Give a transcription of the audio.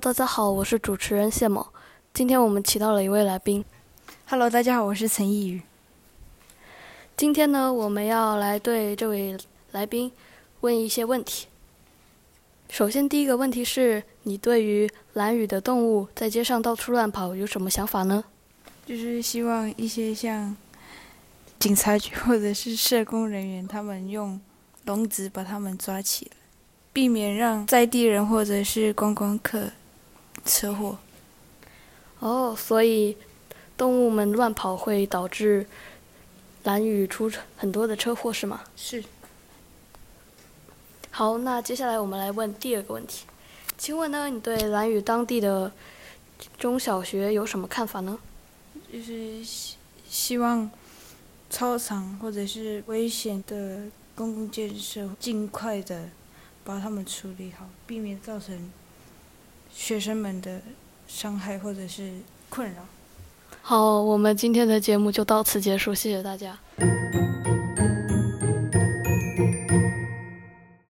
大家好，我是主持人谢某。今天我们请到了一位来宾。Hello，大家好，我是陈奕宇。今天呢，我们要来对这位来宾问一些问题。首先，第一个问题是你对于蓝雨的动物在街上到处乱跑有什么想法呢？就是希望一些像警察局或者是社工人员，他们用笼子把他们抓起来，避免让在地人或者是观光客车祸。哦，所以动物们乱跑会导致蓝雨出很多的车祸，是吗？是。好，那接下来我们来问第二个问题，请问呢，你对蓝雨当地的中小学有什么看法呢？就是希希望操场或者是危险的公共建设尽快的把他们处理好，避免造成学生们的伤害或者是困扰。好，我们今天的节目就到此结束，谢谢大家。